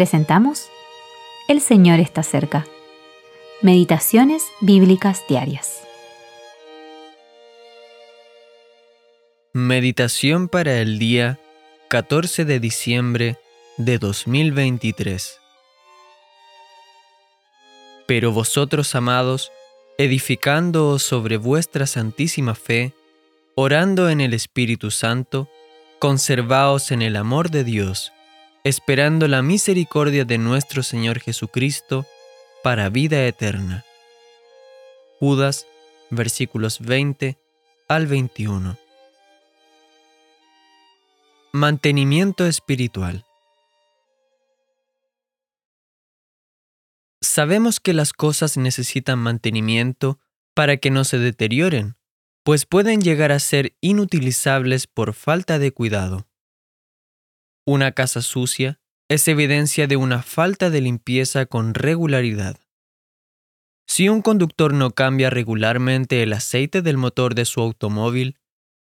presentamos El Señor está cerca. Meditaciones Bíblicas Diarias. Meditación para el día 14 de diciembre de 2023. Pero vosotros, amados, edificándoos sobre vuestra santísima fe, orando en el Espíritu Santo, conservaos en el amor de Dios, esperando la misericordia de nuestro Señor Jesucristo para vida eterna. Judas, versículos 20 al 21. Mantenimiento espiritual. Sabemos que las cosas necesitan mantenimiento para que no se deterioren pues pueden llegar a ser inutilizables por falta de cuidado. Una casa sucia es evidencia de una falta de limpieza con regularidad. Si un conductor no cambia regularmente el aceite del motor de su automóvil,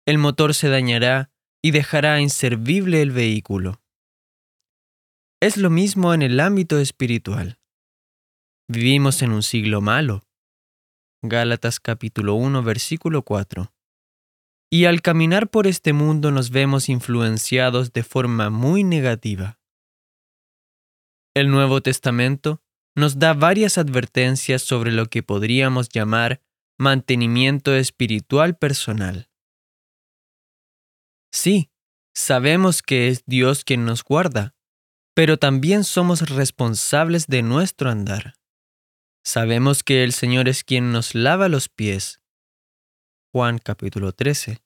el motor se dañará y dejará inservible el vehículo. Es lo mismo en el ámbito espiritual. Vivimos en un siglo malo, Gálatas capítulo 1 versículo 4. Y al caminar por este mundo nos vemos influenciados de forma muy negativa. El Nuevo Testamento nos da varias advertencias sobre lo que podríamos llamar mantenimiento espiritual personal. Sí, sabemos que es Dios quien nos guarda, pero también somos responsables de nuestro andar. Sabemos que el Señor es quien nos lava los pies. Juan capítulo 13.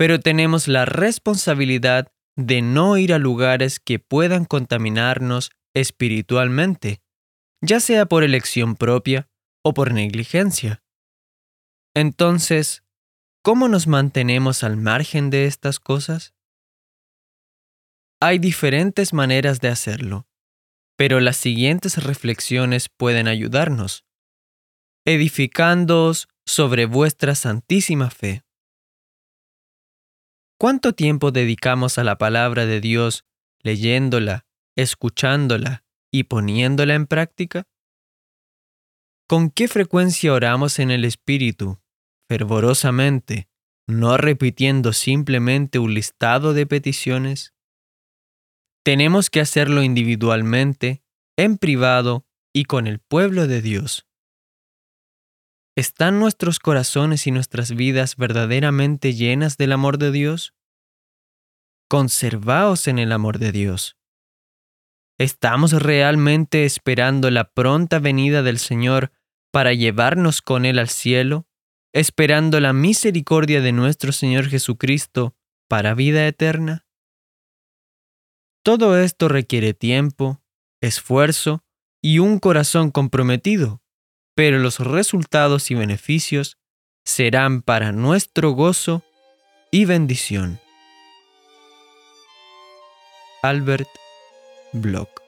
Pero tenemos la responsabilidad de no ir a lugares que puedan contaminarnos espiritualmente, ya sea por elección propia o por negligencia. Entonces, ¿cómo nos mantenemos al margen de estas cosas? Hay diferentes maneras de hacerlo pero las siguientes reflexiones pueden ayudarnos. Edificándoos sobre vuestra santísima fe. ¿Cuánto tiempo dedicamos a la palabra de Dios leyéndola, escuchándola y poniéndola en práctica? ¿Con qué frecuencia oramos en el Espíritu, fervorosamente, no repitiendo simplemente un listado de peticiones? Tenemos que hacerlo individualmente, en privado y con el pueblo de Dios. ¿Están nuestros corazones y nuestras vidas verdaderamente llenas del amor de Dios? Conservaos en el amor de Dios. ¿Estamos realmente esperando la pronta venida del Señor para llevarnos con Él al cielo, esperando la misericordia de nuestro Señor Jesucristo para vida eterna? Todo esto requiere tiempo, esfuerzo y un corazón comprometido, pero los resultados y beneficios serán para nuestro gozo y bendición. Albert Bloch